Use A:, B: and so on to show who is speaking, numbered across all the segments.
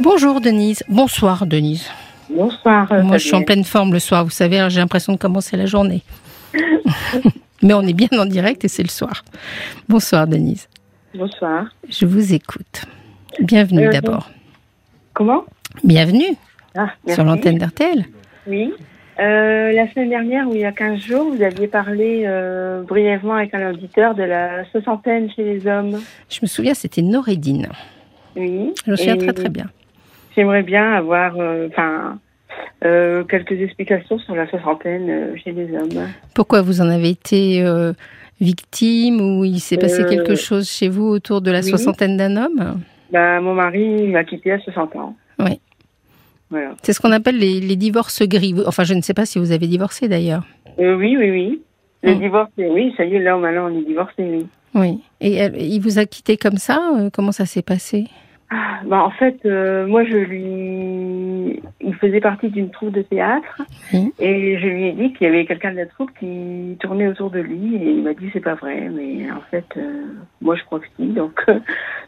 A: Bonjour Denise. Bonsoir Denise.
B: Bonsoir.
A: Moi, je suis en pleine forme le soir, vous savez, j'ai l'impression de commencer la journée. Mais on est bien en direct et c'est le soir. Bonsoir Denise.
B: Bonsoir.
A: Je vous écoute. Bienvenue
B: Euh,
A: d'abord.
B: Comment?
A: Bienvenue
B: ah,
A: sur l'antenne d'RTL.
B: Oui. Euh, la semaine dernière, ou il y a 15 jours, vous aviez parlé euh, brièvement avec un auditeur de la soixantaine chez les hommes.
A: Je me souviens, c'était Norédine.
B: Oui.
A: Je me souviens
B: Et
A: très très bien.
B: J'aimerais bien avoir euh, enfin, euh, quelques explications sur la soixantaine euh, chez les hommes.
A: Pourquoi vous en avez été victime ou il s'est passé quelque chose chez vous autour de la
B: oui.
A: soixantaine d'un homme?
B: Bah, mon mari m'a quitté à 60 ans.
A: Oui.
B: Voilà.
A: C'est ce qu'on appelle les, les divorces gris. Enfin, je ne sais pas si vous avez divorcé d'ailleurs.
B: Euh, oui, oui, oui. Le
A: Mm.
B: divorce, oui, ça y est, là, maintenant, on est divorcé, oui.
A: Oui. Et elle- il vous a quitté comme ça Comment ça s'est passé?
B: Bah, en fait, euh, moi, je lui. Il faisait partie d'une troupe de théâtre. Et je lui ai dit qu'il y avait quelqu'un de la troupe qui tournait autour de lui. Et il m'a dit c'est pas vrai. Mais en fait, euh, moi, je crois que si. Donc, euh,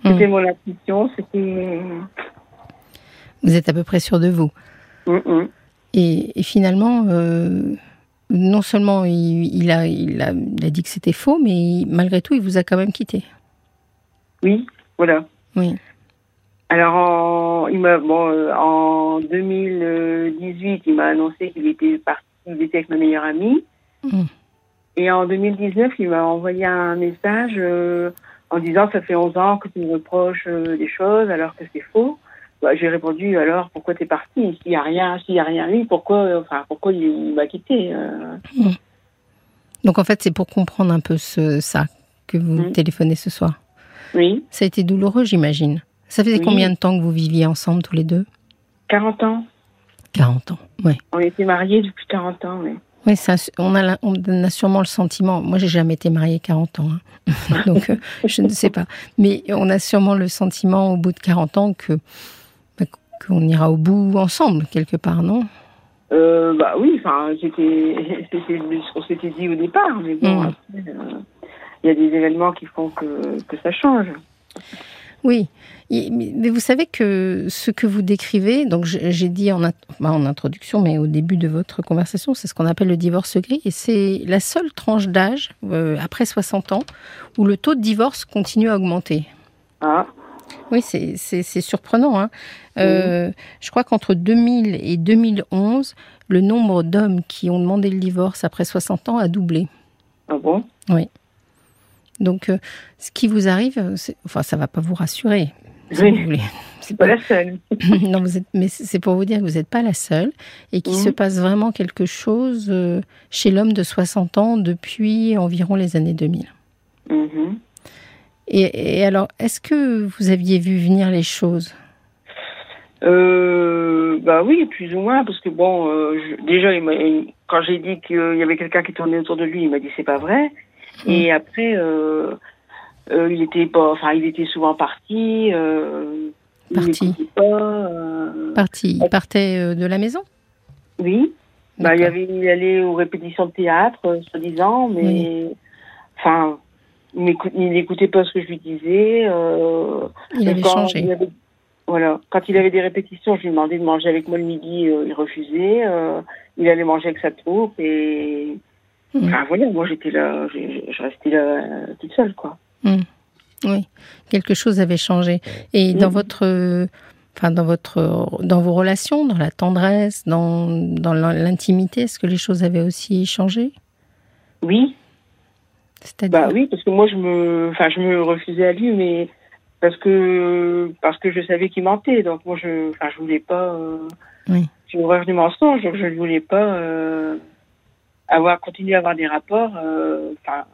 B: c'était mon intuition. C'était.
A: Vous êtes à peu près sûr de vous.
B: Mm, mm.
A: Et, et finalement, non seulement il, il a, il, a, il a dit que c'était faux, mais malgré tout, il vous a quand même quitté.
B: Oui, voilà.
A: Oui.
B: Alors, en, il m'a, bon, euh, en 2018, il m'a annoncé qu'il était parti, il était avec ma meilleure amie.
A: Mm.
B: Et en 2019, il m'a envoyé un message euh, en disant ça fait 11 ans que tu me reproches euh, des choses alors que c'est faux. Bah, j'ai répondu alors pourquoi t'es parti? S'il y a rien, s'il y a rien eu, pourquoi, euh, enfin pourquoi il, il m'a quitté euh?
A: Donc en fait, c'est pour comprendre un peu ce, ça que vous
B: Mm.
A: téléphonez ce soir.
B: Oui,
A: Ça a été douloureux, j'imagine. Ça faisait
B: Oui.
A: combien de temps que vous viviez ensemble tous les deux?
B: 40 ans.
A: 40 ans, oui.
B: On était mariés depuis 40 ans. Oui.
A: Oui, ça, on, a, on sûrement le sentiment. Moi, j'ai jamais été mariée 40 ans, hein. donc euh, je ne sais pas. Mais on a sûrement le sentiment au bout de 40 ans que bah, qu'on ira au bout ensemble quelque part, non?
B: Euh, bah oui, enfin, c'était, qu'on s'était dit au départ, mais bon,
A: Mm.
B: après, euh, il y a des événements qui font que, que ça change.
A: Oui. Mais vous savez que ce que vous décrivez, donc j'ai dit en, int- en introduction, mais au début de votre conversation, c'est ce qu'on appelle le divorce gris, et c'est la seule tranche d'âge euh, après 60 ans où le taux de divorce continue à augmenter.
B: Ah,
A: Oui, c'est surprenant. hein. Euh, Je crois qu'entre 2000 et 2011, le nombre d'hommes qui ont demandé le divorce après 60 ans a doublé.
B: ah bon?
A: Donc, euh, ce qui vous arrive, euh, enfin, ça va pas vous rassurer. Si
B: Oui.
A: vous voulez. C'est
B: Pas
A: pas,
B: la seule.
A: non, vous êtes, mais c'est pour vous dire que vous n'êtes pas la seule et qu'il
B: Mhm.
A: se passe vraiment quelque chose euh, chez l'homme de 60 ans depuis environ les années 2000.
B: Mhm.
A: Et, et alors, est-ce que vous aviez vu venir les choses?
B: Euh, bah oui, plus ou moins, parce que bon, euh, je- déjà, il quand j'ai dit qu'il y avait quelqu'un qui tournait autour de lui, il m'a dit c'est pas vrai. Et après, euh, euh, il était pas, enfin, il était souvent parti. Euh,
A: Parti.
B: pas.
A: Parti, Il partait de la maison?
B: Oui. Bah, il y
A: D'accord.
B: avait, il allait aux répétitions de théâtre, soi-disant, mais enfin, il n'écoutait pas ce que je lui disais.
A: Il avait
B: quand
A: changé.
B: il avait- voilà, quand il avait des répétitions, je lui demandais de manger avec moi le midi, il refusait. il allait manger avec sa troupe et,
A: Mhm.
B: enfin voilà, moi j'étais là, je, restais là euh, toute seule, quoi.
A: Oui, quelque chose avait changé. Et dans
B: Mhm.
A: votre, enfin dans votre, dans vos relations, dans la tendresse, dans, dans l'intimité, est-ce que les choses avaient aussi changé?
B: Oui,
A: C'est-à-dire?
B: Bah oui, parce que moi je me, enfin je me refusais à lui, mais parce que parce que je savais qu'il mentait, donc moi je, enfin je voulais pas. euh,
A: Oui.
B: J'ai horreur du mensonge, donc je ne voulais pas euh, avoir continué à avoir des rapports, euh, enfin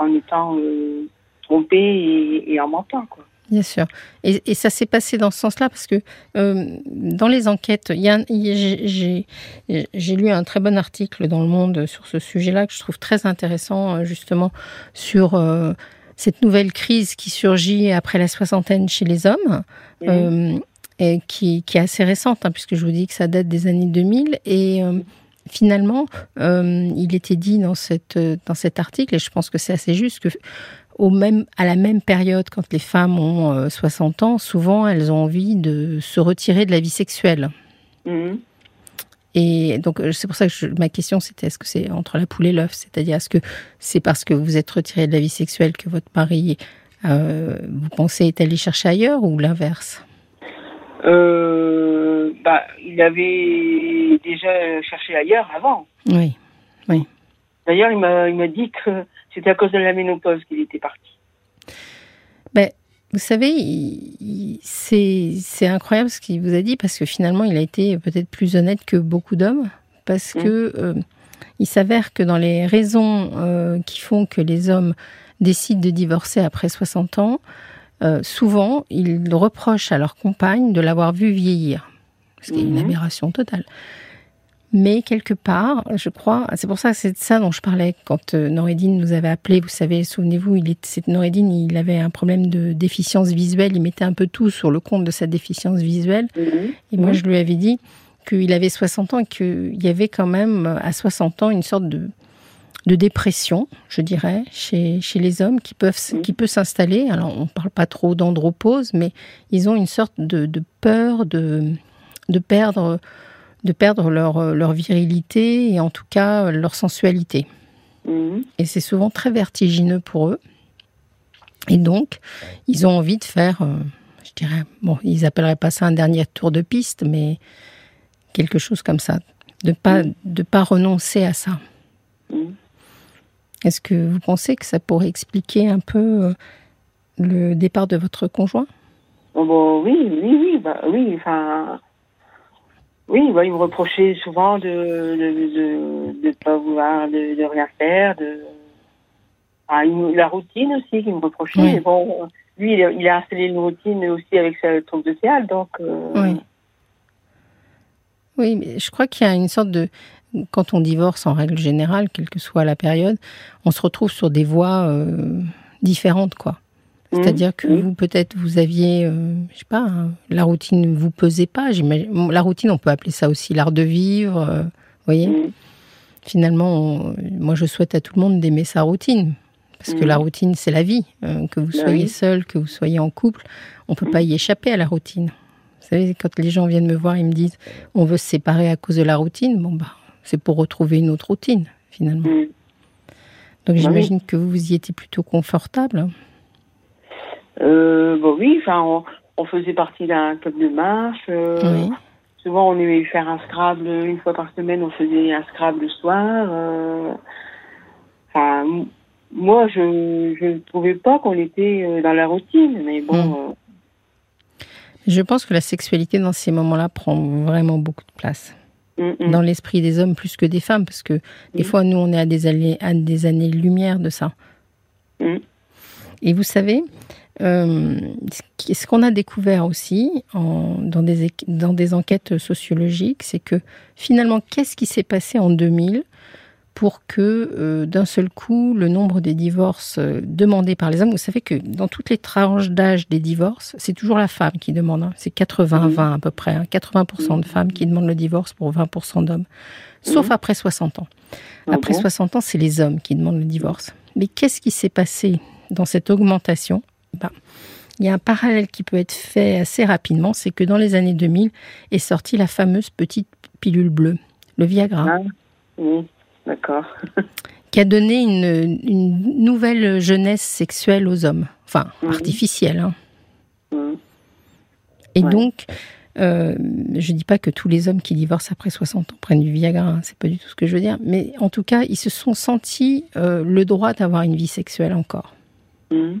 B: en étant euh, trompée et, et en mentant, quoi.
A: Bien sûr. Et, et ça s'est passé dans ce sens-là parce que euh, dans les enquêtes, j'ai- lu un très bon article dans Le Monde sur ce sujet-là que je trouve très intéressant, justement, sur euh, cette nouvelle crise qui surgit après la soixantaine chez les hommes.
B: Mhm.
A: euh, et qui, qui est assez récente, hein, puisque je vous dis que ça date des années 2000. Et finalement, euh, il était dit dans, cette, dans cet article, et je pense que c'est assez juste, que au même, à la même période, quand les femmes ont 60 ans, souvent elles ont envie de se retirer de la vie sexuelle. Mhm. Et donc, c'est pour ça que ma question, c'était est-ce que c'est entre la poule et l'œuf? C'est-à-dire, est-ce que c'est parce que vous êtes retiré de la vie sexuelle que votre mari, vous pensez, est allé chercher ailleurs ou l'inverse?
B: Euh, bah, il avait déjà cherché ailleurs avant.
A: Oui, oui.
B: D'ailleurs, il m'a, dit que c'était à cause de la ménopause qu'il était parti.
A: Ben, vous savez, c'est, c'est incroyable ce qu'il vous a dit parce que finalement, il a été peut-être plus honnête que beaucoup d'hommes parce mmh. que euh, il s'avère que dans les raisons euh, qui font que les hommes décident de divorcer après 60 ans, euh, souvent, ils reprochent à leur compagne de l'avoir vu vieillir, ce qui est une mhm. aberration totale. Mais quelque part, je crois, c'est pour ça que c'est de ça dont je parlais quand euh, Noredine nous avait appelé. Vous savez, souvenez-vous, il Noredine, il avait un problème de déficience visuelle. Il mettait un peu tout sur le compte de sa déficience visuelle. Mhm. Et moi, mhm. je lui avais dit qu'il avait 60 ans et qu'il y avait quand même à 60 ans une sorte de, de dépression, je dirais, chez, chez les hommes qui peuvent qui peut s'installer. Alors on ne parle pas trop d'andropause, mais ils ont une sorte de, peur de, de perdre de perdre leur, leur virilité et en tout cas leur sensualité. Mhm. Et c'est souvent très vertigineux pour eux. Et donc, ils ont envie de faire, euh, je dirais, bon, ils appelleraient pas ça un dernier tour de piste, mais quelque chose comme ça, de pas de pas renoncer à ça. Mhm. Est-ce que vous pensez que ça pourrait expliquer un peu euh, le départ de votre conjoint?
B: Oh, bon, Oui, oui, oui, bah, oui, enfin, oui, bah, il me reprochait souvent de ne pas vouloir, de, rien faire, de la routine aussi qu'il me reprochait. Bon, lui, il a, installé une routine aussi avec sa troupe de théâtre, donc. Euh,
A: oui. Oui, mais je crois qu'il y a une sorte de quand on divorce en règle générale, quelle que soit la période, on se retrouve sur des voies euh, différentes, quoi. Mmh. C'est-à-dire que vous, peut-être, vous aviez, euh, je sais pas, hein, la routine ne vous pesait pas. La routine, on peut appeler ça aussi l'art de vivre. Euh, vous voyez mmh. Finalement, moi, je souhaite à tout le monde d'aimer sa routine. Parce que mmh. la routine, c'est la vie. que vous bah soyez seul, que vous soyez en couple, on ne peut pas y échapper à la routine. Vous savez, quand les gens viennent me voir, ils me disent on veut se séparer à cause de la routine. Bon, bah, c'est pour retrouver une autre routine, finalement. Mm. Donc bah j'imagine que vous, y étiez plutôt confortable.
B: Euh, bon, oui, enfin, on, faisait partie d'un club de marche. Euh, souvent, on aimait faire un Scrabble une fois par semaine. On faisait un Scrabble le soir. Euh, enfin, moi, je ne trouvais pas qu'on était dans la routine, mais bon. Mm.
A: Je pense que la sexualité dans ces moments-là prend vraiment beaucoup de place. Mm, mm. dans l'esprit des hommes plus que des femmes, parce que des mm. fois, nous, on est à des années, à des années-lumière de ça. Et vous savez, euh, ce qu'on a découvert aussi en, dans, des, dans des enquêtes sociologiques, c'est que finalement, qu'est-ce qui s'est passé en 2000 pour que euh, d'un seul coup, le nombre des divorces euh, demandés par les hommes, vous savez que dans toutes les tranches d'âge des divorces, c'est toujours la femme qui demande. Hein. C'est 80-20 à peu près. 80% hein. de femmes qui demandent le divorce pour 20% d'hommes. Sauf après 60 ans. Ah après 60 ans, c'est les hommes qui demandent le divorce. Mais qu'est-ce qui s'est passé dans cette augmentation? Ben, il y a un parallèle qui peut être fait assez rapidement, c'est que dans les années 2000 est sortie la fameuse petite pilule bleue, le Viagra. Ah,
B: oui. D'accord.
A: qui a donné une, nouvelle jeunesse sexuelle aux hommes. Enfin, mhm. artificielle. Hein. Mhm. Et donc, euh, je ne dis pas que tous les hommes qui divorcent après 60 ans prennent du Viagra, hein, c'est pas du tout ce que je veux dire, mais en tout cas, ils se sont sentis euh, le droit d'avoir une vie sexuelle encore. Mhm.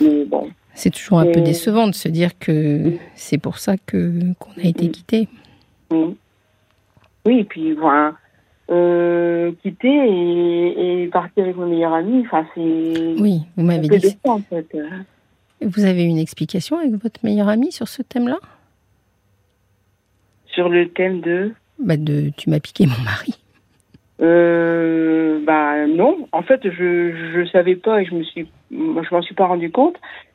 A: Mais bon. C'est toujours un peu décevant de se dire que c'est pour ça que qu'on a été quitté.
B: Oui, et puis voilà. Euh, quitter et, partir avec mon meilleur ami, enfin c'est.
A: Oui, vous m'avez dit. en fait. Vous avez une explication avec votre meilleur ami sur ce thème-là?
B: Sur le thème de?
A: Bah de tu m'as piqué mon mari.
B: Euh, bah non, en fait je je savais pas et je me suis je m'en suis pas rendu compte.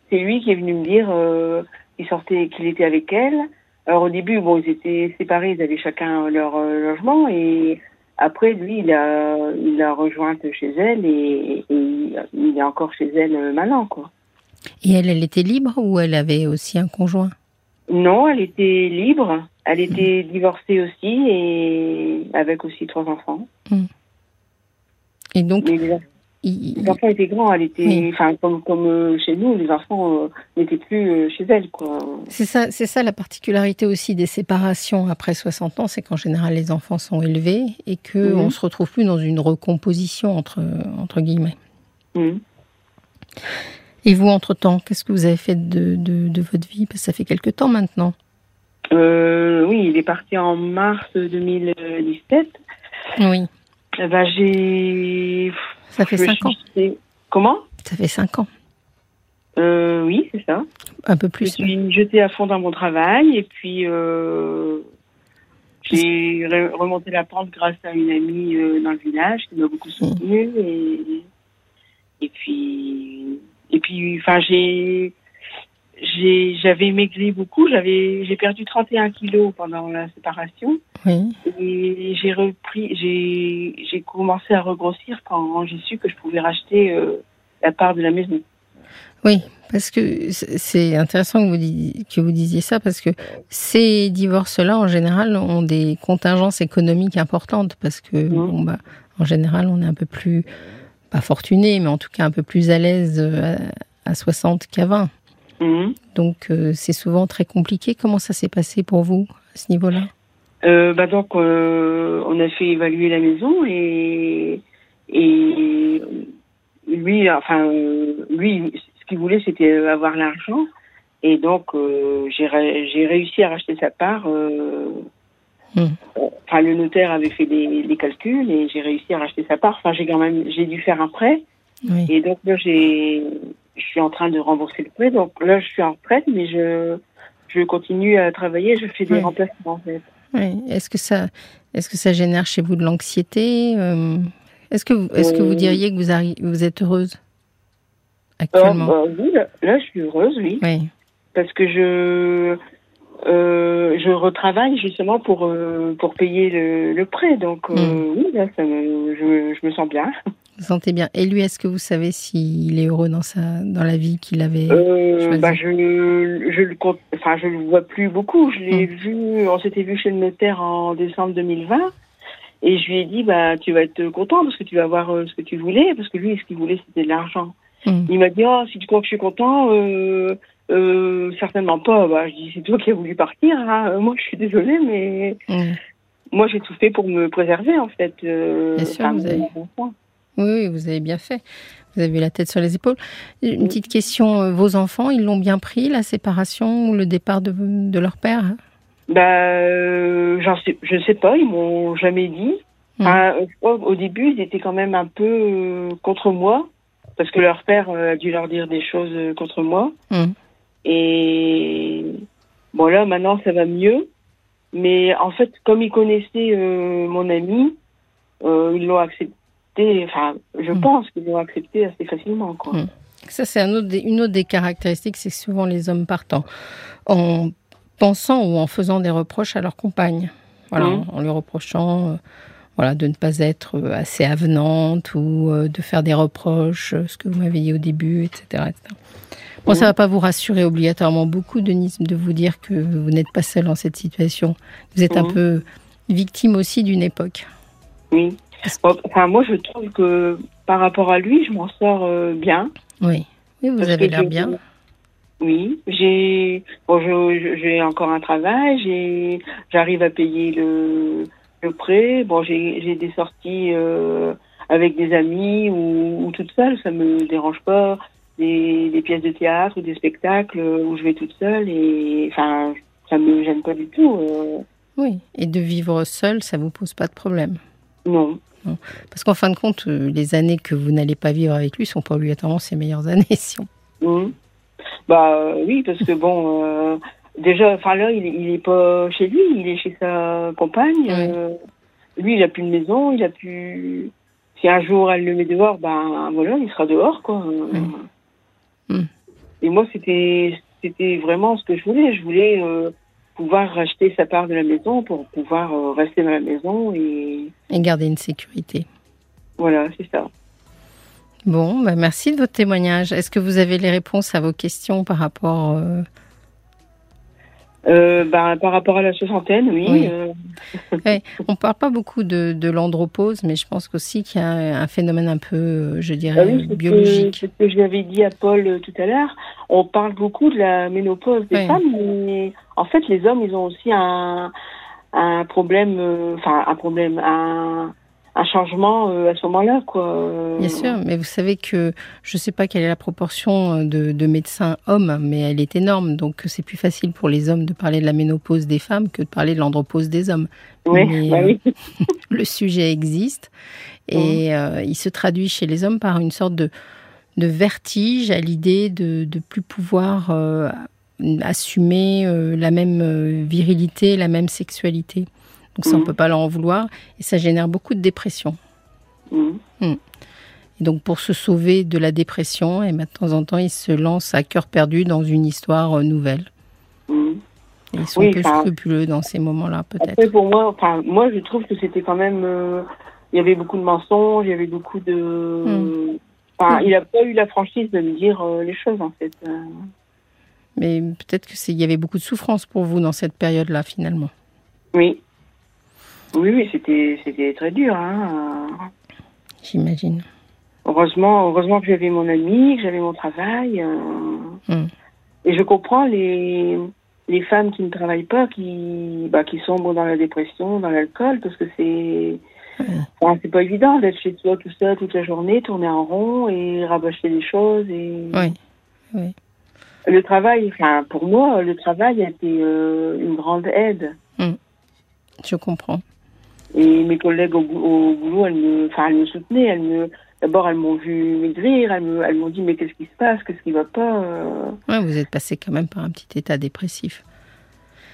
B: C'est lui qui est venu me dire euh, qu'il sortait qu'il était avec elle alors au début, bon, ils étaient séparés, ils avaient chacun leur euh, logement et après, lui, il a, il a rejointe chez elle et, et il est encore chez elle maintenant, quoi.
A: Et elle, elle était libre ou elle avait aussi un conjoint?
B: Non, elle était libre. Elle était divorcée aussi et avec aussi trois enfants.
A: Hmm. Et donc,
B: Mais
A: il-
B: enfants étaient grands. Elle était,
A: Oui.
B: enfin, comme, comme euh, chez nous, les enfants euh, n'étaient plus euh, chez elle, quoi.
A: c'est ça, c'est ça la particularité aussi des séparations après 60 ans, c'est qu'en général les enfants sont élevés et que
B: Mhm.
A: on se retrouve plus dans une recomposition entre entre guillemets.
B: Mhm.
A: Et vous, entre-temps, qu'est-ce que vous avez fait de, de, de votre vie? Parce que ça fait quelque temps maintenant.
B: Euh, oui, il est parti en mars 2017.
A: Oui,
B: Eh ben, j'ai.
A: ça fait
B: je
A: 5 ans.
B: Comment?
A: Ça fait 5 ans,
B: euh, Oui, c'est ça.
A: un peu
B: Je
A: plus.
B: suis jetée à fond dans mon travail et puis euh, j'ai re- remonté la pente grâce à une amie euh, dans le village qui m'a beaucoup soutenue et et puis et puis enfin j'ai j'avais maigri beaucoup j'avais j'ai perdu 31 kilos pendant la séparation.
A: Oui,
B: et j'ai repris j'ai j'ai commencé à regrossir quand j'ai su que je pouvais racheter euh, la part de la maison.
A: Oui, parce que c'est intéressant que vous, disiez, que vous disiez ça, parce que ces divorces-là, en général, ont des contingences économiques importantes, parce que, bon, bah, en général, on est un peu plus, pas fortuné, mais en tout cas un peu plus à l'aise euh, à, à 60 qu'à 20.
B: Mhm.
A: Donc, euh, c'est souvent très compliqué. Comment ça s'est passé pour vous à ce niveau-là?
B: Euh, bah donc, euh, on a fait évaluer la maison et, et lui, enfin, lui, ce qu'il voulait, c'était avoir l'argent. Et donc, j'ai j'ai réussi à racheter sa part.
A: Hmm.
B: Enfin, le notaire avait fait les, les calculs et j'ai réussi à racheter sa part. Enfin, j'ai quand même, j'ai dû faire un prêt.
A: Oui.
B: Et donc j'ai, je suis en train de rembourser le prêt. Donc là, je suis en retraite, mais je, je continue à travailler. Je fais des
A: Oui.
B: remplacements, en fait.
A: Oui. Est-ce que ça, est-ce que ça génère chez vous de l'anxiété euh, Est-ce que, vous- est-ce que vous
B: Euh.
A: diriez que vous, arri- vous êtes heureuse
B: Euh,
A: actuellement
B: bah, oui, là, là, je suis heureuse, oui,
A: Oui.
B: parce que je euh, je retravaille justement pour pour payer le, le prêt. Donc euh,
A: Mm.
B: oui, là, ça me, je, je me sens bien.
A: Vous sentez bien. Et lui, est-ce que vous savez s'il est heureux dans sa, dans la vie qu'il avait
B: Euh, bah, je je le compte, enfin je le vois plus beaucoup. Je l'ai
A: Mm.
B: vu, on s'était vu chez le notaire en décembre 2020. Et je lui ai dit, bah, tu vas être content parce que tu vas avoir euh, ce que tu voulais, parce que lui, ce qu'il voulait, c'était de l'argent.
A: Mm.
B: Il m'a dit, oh, si tu crois que je suis content, euh, euh, certainement pas. Bah, je dis, c'est toi qui as voulu partir. hein. Moi, je suis désolée, mais
A: Mm.
B: moi, j'ai tout fait pour me préserver, en fait.
A: Bien sûr, vous avez-. Oui, vous avez bien fait. Vous avez la tête sur les épaules. Une petite question euh, vos enfants, ils l'ont bien pris, la séparation ou le départ de, de leur père?
B: Bah, euh, je sais pas, ils m'ont jamais dit.
A: Mm.
B: Enfin, euh, qu'au début, ils étaient quand même un peu euh, contre moi, parce que leur père euh, a dû leur dire des choses contre moi.
A: Mm.
B: Et bon, là, maintenant, ça va mieux. Mais en fait, comme ils connaissaient mon ami, ils l'ont accepté. Enfin, je
A: Mm.
B: pense qu'ils l'ont accepté assez facilement, quoi.
A: Mm. Ça, c'est un autre des- une autre des caractéristiques, c'est que souvent les hommes partent en, en pensant ou en faisant des reproches à leur compagne. Voilà,
B: Mhm.
A: en lui reprochant euh, voilà, de ne pas être euh, assez avenante ou euh, de faire des reproches, ce que vous m'avez dit au début, etc. etc. Bon, ça
B: Mhm.
A: va pas vous rassurer obligatoirement beaucoup, Denise, de vous dire que vous n'êtes pas seule dans cette situation. Vous êtes un peu victime aussi d'une époque.
B: Oui. Bon, Enfin, moi, je trouve que par rapport à lui, je m'en sors euh, bien.
A: Oui, oui vous avez l'air bien.
B: Oui, j'ai bon, j'ai encore un travail, j'arrive à payer le, le prêt. Bon, j'ai j'ai des sorties euh, avec des amis ou, ou toute seule, ça me dérange pas. Des, des pièces de théâtre ou des spectacles où je vais toute seule et enfin ça me gêne pas du tout. euh,
A: Oui, et de vivre seule, ça vous pose pas de problème.
B: Non.
A: Parce qu'en fin de compte, euh, les années que vous n'allez pas vivre avec lui sont pas obligatoirement ses meilleures années. Si on...
B: Mhm. Bah euh, oui, parce que bon, euh, déjà, enfin là, il, est- il est pas chez lui, il est chez sa compagne. Euh, lui, il a plus de maison, il a plus. Si un jour elle le met dehors, ben voilà, il sera dehors, quoi.
A: Mm.
B: Et moi, c'était c'était vraiment ce que je voulais. Je voulais euh, pouvoir racheter sa part de la maison pour pouvoir euh, rester dans la maison et,
A: Et garder une sécurité.
B: voilà, c'est ça.
A: Bon, bah merci de votre témoignage. Est-ce que vous avez les réponses à vos questions par rapport... euh,
B: Euh, ben, par rapport à la soixantaine, oui.
A: Oui.
B: euh,
A: Ouais, on parle pas beaucoup de, de l'andropause, mais je pense aussi qu'il y a un phénomène un peu, euh, je
B: bah
A: dirais,
B: oui, c'est ce
A: biologique.
B: c'est ce que j'avais dit à Paul euh, tout à l'heure. On parle beaucoup de la ménopause des
A: Oui.
B: femmes, mais en fait, les hommes, ils ont aussi un, un problème, enfin, un problème, un, un changement euh, à ce moment-là, quoi.
A: Bien sûr, mais vous savez que je ne sais pas quelle est la proportion euh, de, de médecins hommes, mais elle est énorme. Donc c'est plus facile pour les hommes de parler de la ménopause des femmes que de parler de l'andropause des hommes.
B: Oui,
A: mais,
B: bah
A: euh,
B: oui.
A: Le sujet existe et euh, il se traduit chez les hommes par une sorte de, de vertige à l'idée de ne plus pouvoir euh, assumer euh, la même euh, virilité, la même sexualité. Donc ça, on
B: Mhm.
A: peut pas leur en vouloir et ça génère beaucoup de dépression.
B: Mhm.
A: Et donc pour se sauver de la dépression, et ben, de temps en temps, ils se lancent à cœur perdu dans une histoire euh, nouvelle. Et ils sont
B: Oui,
A: peu
B: enfin-
A: scrupuleux dans ces moments-là, peut-être.
B: Pour moi, enfin, moi, je trouve que c'était quand même. euh, il y avait beaucoup de mensonges, il y avait beaucoup de.
A: Mm.
B: Enfin,
A: Mm.
B: il n'a pas eu la franchise de me dire euh, les choses, en fait. Euh,
A: Mais peut-être que c'est, il y avait beaucoup de souffrance pour vous dans cette période-là, finalement.
B: oui. Oui, oui, c'était, c'était très dur. Hein.
A: J'imagine.
B: Heureusement, heureusement que j'avais mon ami, que j'avais mon travail. euh,
A: Mm.
B: Et je comprends les, les femmes qui ne travaillent pas, qui, bah, qui sombrent dans la dépression, dans l'alcool, parce que c'est. Enfin, c'est pas évident d'être chez toi tout seul toute la journée, tourner en rond et rabâcher les choses. Et...
A: Oui.
B: Le travail, enfin, pour moi, le travail a été euh, une grande aide.
A: Je comprends.
B: Et mes collègues au, bou- au boulot, elles me, enfin, elles me soutenaient. Elles me, d'abord, elles m'ont vu maigrir. Elles me, elles m'ont dit, mais qu'est-ce qui se passe Qu'est-ce qui va pas euh
A: Ouais, vous êtes passé quand même par un petit état dépressif.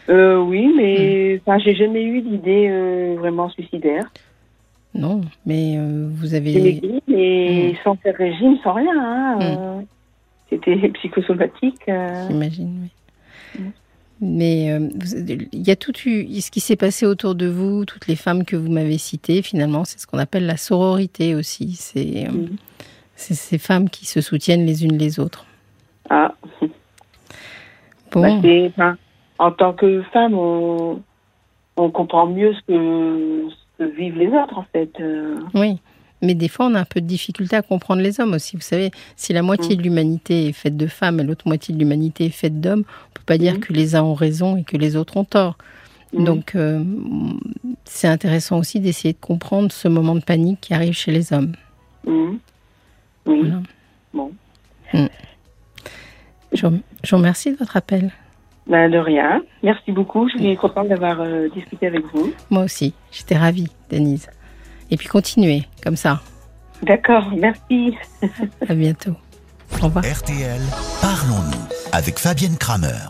B: Euh, Oui, mais enfin, j'ai jamais eu d'idée euh, vraiment suicidaire.
A: Non, mais euh, vous
B: J'ai
A: avez.
B: maigri, mais sans faire régime, sans rien. hein, euh, C'était psychosomatique.
A: J'imagine, oui. Mais euh, il y a tout eu, ce qui s'est passé autour de vous, toutes les femmes que vous m'avez citées, finalement, c'est ce qu'on appelle la sororité aussi. C'est euh, ces femmes qui se soutiennent les unes les autres.
B: Ah,
A: Bon,
B: bah, en tant que femme, on, on comprend mieux ce que, ce que vivent les autres, en fait. euh.
A: oui. Mais des fois, on a un peu de difficulté à comprendre les hommes aussi. Vous savez, si la moitié
B: Mm.
A: de l'humanité est faite de femmes et l'autre moitié de l'humanité est faite d'hommes, on peut pas dire
B: Mm.
A: que les uns ont raison et que les autres ont tort.
B: Mm.
A: Donc, euh, c'est intéressant aussi d'essayer de comprendre ce moment de panique qui arrive chez les hommes.
B: Oui.
A: Voilà.
B: Bon.
A: Je, vous- je vous remercie de votre appel.
B: Ben, de rien. Merci beaucoup. Je suis contente d'avoir euh, discuté avec vous.
A: Moi aussi, j'étais ravie, Denise. Et puis continuez, comme ça.
B: D'accord. Merci.
A: À bientôt. Au revoir.
C: RTL, parlons-nous avec Fabienne Kramer.